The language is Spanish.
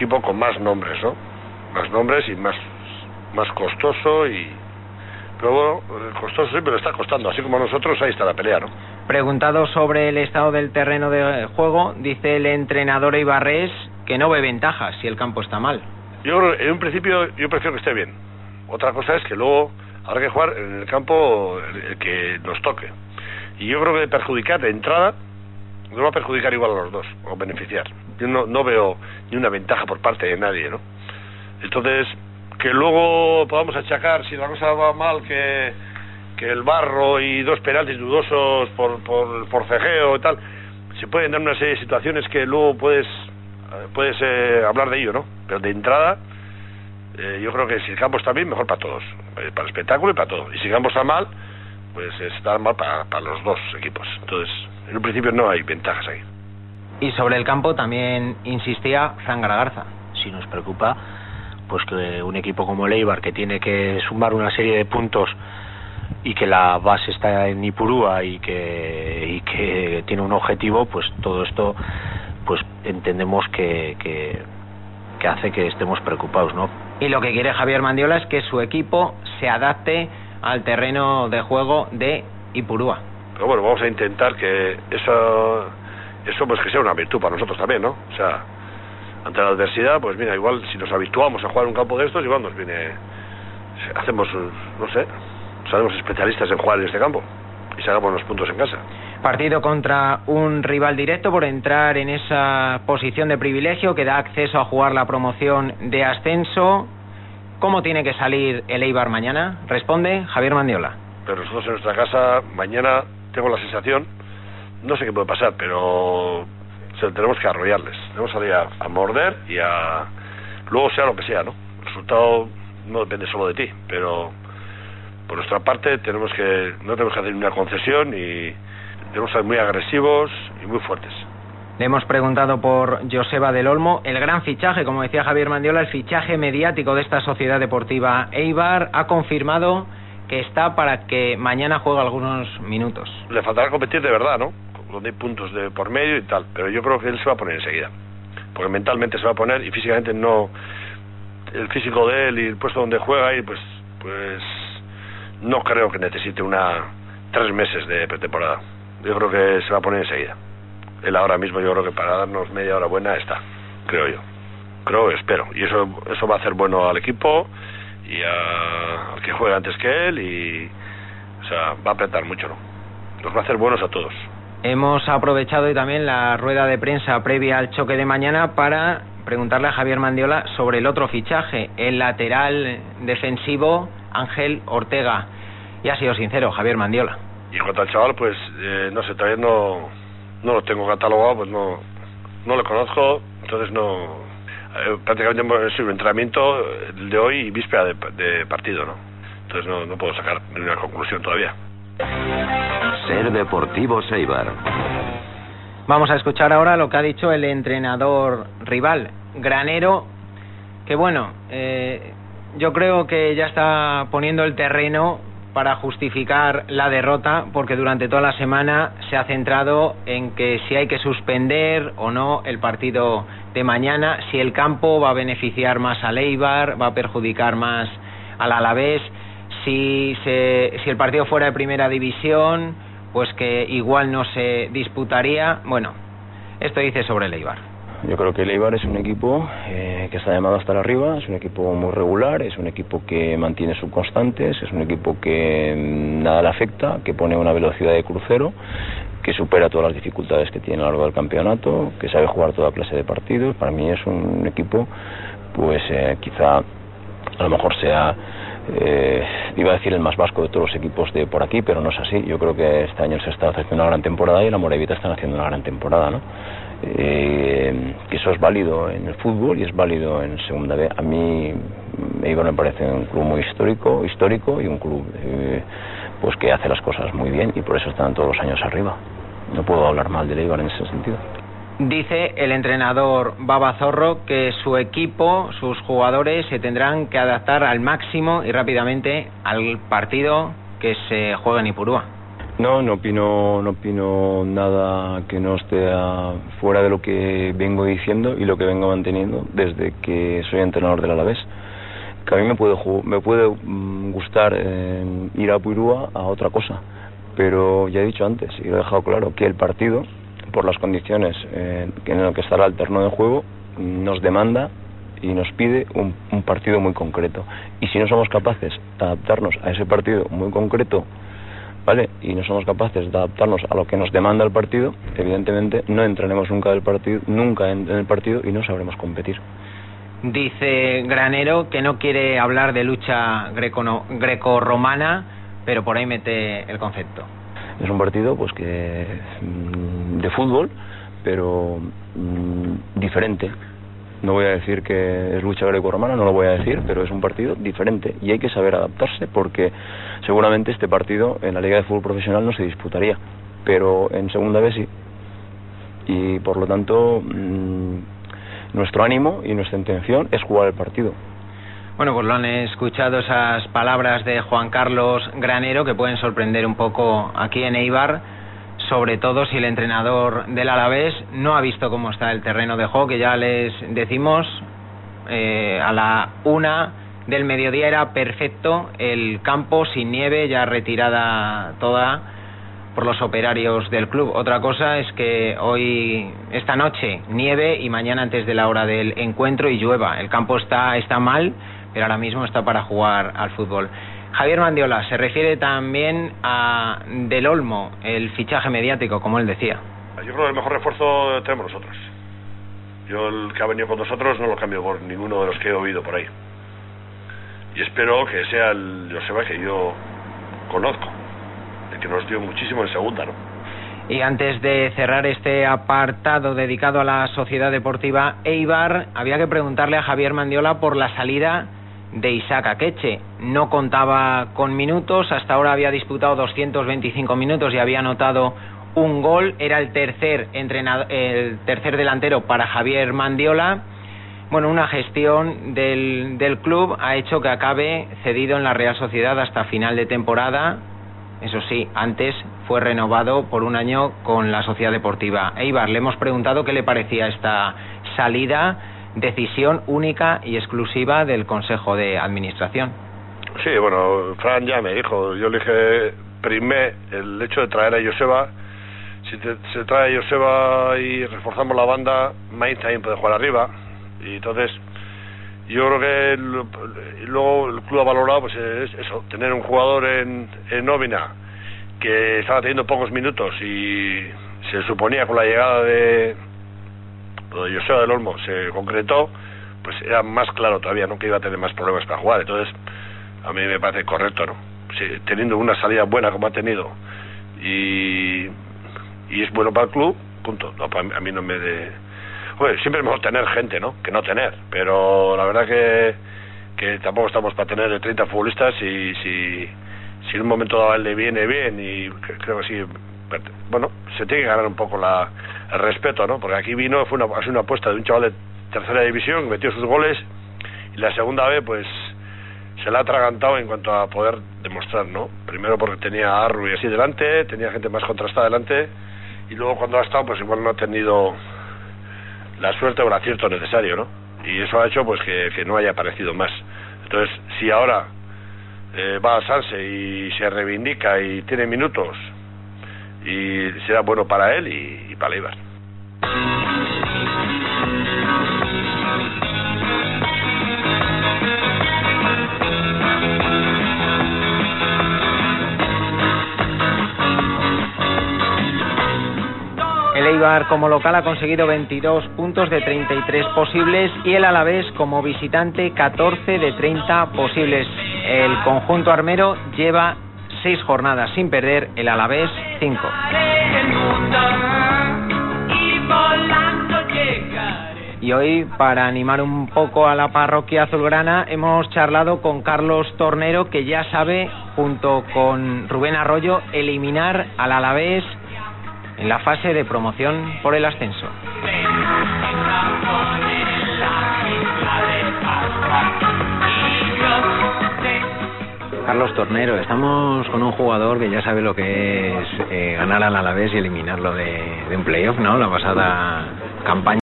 equipo con más nombres, ¿no? Más nombres y más, más costoso y... Pero bueno, costoso sí, pero está costando. Así como nosotros, ahí está la pelea, ¿no? Preguntado sobre el estado del terreno de juego, dice el entrenador Ibarres que no ve ventajas si el campo está mal. Yo en un principio yo prefiero que esté bien. Otra cosa es que luego habrá que jugar en el campo el que nos toque. Y yo creo que perjudicar de entrada nos va a perjudicar igual a los dos, o beneficiar. Yo no, no veo ni una ventaja por parte de nadie, ¿no? Entonces, que luego podamos achacar, si la cosa va mal, que, que el barro y dos penaltis dudosos por, por forcejeo y tal, se pueden dar una serie de situaciones que luego puedes, puedes eh, hablar de ello, ¿no? Pero de entrada, eh, yo creo que si el campo está bien, mejor para todos, eh, para el espectáculo y para todo. Y si el campo está mal, pues está mal para, para los dos equipos. Entonces, en un principio no hay ventajas ahí. Y sobre el campo también insistía Fran Garagarza. Si nos preocupa, pues que un equipo como el Eibar, que tiene que sumar una serie de puntos y que la base está en Ipurúa y que, y que tiene un objetivo, pues todo esto pues entendemos que, que, que hace que estemos preocupados, ¿no? Y lo que quiere Javier Mandiola es que su equipo se adapte al terreno de juego de Ipurúa. Pero bueno, vamos a intentar que eso, eso pues que sea una virtud para nosotros también, ¿no? O sea, ante la adversidad, pues mira, igual si nos habituamos a jugar un campo de estos, igual nos viene, hacemos, no sé, seremos especialistas en jugar en este campo y sacamos los puntos en casa. Partido contra un rival directo por entrar en esa posición de privilegio que da acceso a jugar la promoción de ascenso. ¿Cómo tiene que salir el Eibar mañana? Responde Javier Mandiola. Pero nosotros en nuestra casa, mañana tengo la sensación, no sé qué puede pasar, pero tenemos que arrollarles. Tenemos que salir a, a morder y a... Luego sea lo que sea, ¿no? El resultado no depende solo de ti, pero por nuestra parte tenemos que no tenemos que hacer una concesión y tenemos que ser muy agresivos y muy fuertes. Le hemos preguntado por Joseba del Olmo, el gran fichaje, como decía Javier Mandiola, el fichaje mediático de esta sociedad deportiva Eibar ha confirmado que está para que mañana juegue algunos minutos. Le faltará competir de verdad, ¿no? Donde hay puntos de por medio y tal, pero yo creo que él se va a poner enseguida. Porque mentalmente se va a poner y físicamente no el físico de él y el puesto donde juega y pues pues no creo que necesite una tres meses de pretemporada. Yo creo que se va a poner enseguida. Él ahora mismo yo creo que para darnos media hora buena está, creo yo. Creo, espero. Y eso eso va a hacer bueno al equipo y a- al que juega antes que él y o sea, va a apretar mucho, ¿no? Nos va a hacer buenos a todos. Hemos aprovechado hoy también la rueda de prensa previa al choque de mañana para preguntarle a Javier Mandiola sobre el otro fichaje, el lateral defensivo Ángel Ortega. Y ha sido sincero, Javier Mandiola. Y en cuanto al chaval, pues eh, no sé, todavía no, no lo tengo catalogado, pues no, no lo conozco, entonces no. eh, prácticamente hemos sido un entrenamiento de hoy y víspera de, de partido, ¿no? Entonces no, no puedo sacar ninguna conclusión todavía. Deportivo Eibar. Vamos a escuchar ahora lo que ha dicho el entrenador rival, Granero, que bueno, eh, yo creo que ya está poniendo el terreno para justificar la derrota, porque durante toda la semana se ha centrado en que si hay que suspender o no el partido de mañana, si el campo va a beneficiar más al Eibar, va a perjudicar más al Alavés, si, se, si el partido fuera de primera división, pues que igual no se disputaría. Bueno, esto dice sobre el Eibar. Yo creo que el Eibar es un equipo eh, que está llamado a estar arriba, es un equipo muy regular, es un equipo que mantiene sus constantes, es un equipo que mm, nada le afecta, que pone una velocidad de crucero, que supera todas las dificultades que tiene a lo largo del campeonato, que sabe jugar toda clase de partidos. Para mí es un equipo, pues eh, quizá a lo mejor sea eh, iba a decir el más vasco de todos los equipos de por aquí, pero no es así. Yo creo que este año se está haciendo una gran temporada y la Morevita están haciendo una gran temporada, ¿no? Eh, que eso es válido en el fútbol y es válido en segunda B. A mí Eibar me parece un club muy histórico, histórico y un club eh, pues que hace las cosas muy bien y por eso están todos los años arriba. No puedo hablar mal del Eibar en ese sentido. Dice el entrenador Baba Zorro que su equipo, sus jugadores se tendrán que adaptar al máximo y rápidamente al partido que se juega en Ipurúa. No, no opino, no opino nada que no esté fuera de lo que vengo diciendo y lo que vengo manteniendo desde que soy entrenador del Alavés. Que a mí me puede, me puede mm, gustar eh, ir a Puirúa a otra cosa, pero ya he dicho antes y lo he dejado claro que el partido, por las condiciones eh, en las que estará el terno de juego, nos demanda y nos pide un, partido muy concreto. Y si no somos capaces de adaptarnos a ese partido muy concreto, ¿vale? Y no somos capaces de adaptarnos a lo que nos demanda el partido, evidentemente no entraremos nunca del partido, nunca en, el partido y no sabremos competir. Dice Granero que no quiere hablar de lucha greco-romana, pero por ahí mete el concepto. Es un partido pues que mm, de fútbol, pero mm, diferente, no voy a decir que es lucha greco-romana, no lo voy a decir, pero es un partido diferente y hay que saber adaptarse porque seguramente este partido en la Liga de Fútbol Profesional no se disputaría, pero en segunda vez sí. Y por lo tanto, mm, nuestro ánimo y nuestra intención es jugar el partido. Bueno, pues lo han escuchado esas palabras de Juan Carlos Granero que pueden sorprender un poco aquí en Eibar sobre todo si el entrenador del Alavés no ha visto cómo está el terreno de juego, que ya les decimos eh, a la una del mediodía era perfecto el campo sin nieve, ya retirada toda por los operarios del club. Otra cosa es que hoy, esta noche, nieve y mañana antes de la hora del encuentro y llueva. El campo está, está mal, pero ahora mismo está para jugar al fútbol. Javier Mandiola se refiere también a Del Olmo, el fichaje mediático, como él decía. Yo creo que el mejor refuerzo tenemos nosotros. Yo el que ha venido con nosotros no lo cambio por ninguno de los que he oído por ahí. Y espero que sea el Joseba que yo conozco, el que nos dio muchísimo en segunda, ¿no? Y antes de cerrar este apartado dedicado a la Sociedad Deportiva Eibar, había que preguntarle a Javier Mandiola por la salida de Isaac Akeche. No contaba con minutos, hasta ahora había disputado 225 minutos y había anotado un gol. Era el tercer, entrenador, el tercer delantero para Javier Mandiola. Bueno, una gestión del, del club ha hecho que acabe cedido en la Real Sociedad hasta final de temporada. Eso sí, antes fue renovado por un año con la Sociedad Deportiva Eibar. Le hemos preguntado qué le parecía esta salida decisión única y exclusiva del Consejo de Administración. Sí, bueno, Fran ya me dijo, yo le dije, primé el hecho de traer a Joseba, si se trae a Joseba y reforzamos la banda, Mainz también puede jugar arriba, y entonces yo creo que luego el club ha valorado pues es eso, tener un jugador en, en nómina que estaba teniendo pocos minutos y se suponía con la llegada de, lo de José del Olmo se concretó, pues era más claro todavía, ¿no? Que iba a tener más problemas para jugar. Entonces, a mí me parece correcto, ¿no? teniendo una salida buena como ha tenido y, y es bueno para el club, punto. No, a mí no me de... siempre es mejor tener gente, ¿no? Que no tener, pero la verdad que, que tampoco estamos para tener de 30 futbolistas y si, si en un momento dado le viene bien y creo que sí, bueno, se tiene que ganar un poco la, el respeto, ¿no? Porque aquí vino, fue una, una apuesta de un chaval de tercera división, metió sus goles y la segunda vez, pues se la ha atragantado en cuanto a poder demostrar, ¿no? Primero porque tenía a Arru y así delante, tenía gente más contrastada delante y luego cuando ha estado, pues igual no ha tenido la suerte o el acierto necesario, ¿no? Y eso ha hecho pues que, no haya aparecido más. Entonces, si ahora eh, va a Sanse y se reivindica y tiene minutos y será bueno para él y, para Ibar. El Eibar como local ha conseguido 22 puntos de 33 posibles y el Alavés como visitante 14 de 30 posibles. El conjunto armero lleva seis jornadas sin perder, el Alavés cinco. Y hoy, para animar un poco a la parroquia azulgrana, hemos charlado con Carlos Tornero, que ya sabe, junto con Rubén Arroyo, eliminar al Alavés en la fase de promoción por el ascenso. Carlos Tornero, estamos con un jugador que ya sabe lo que es eh, ganar al Alavés y eliminarlo de, de un playoff, ¿no? La pasada campaña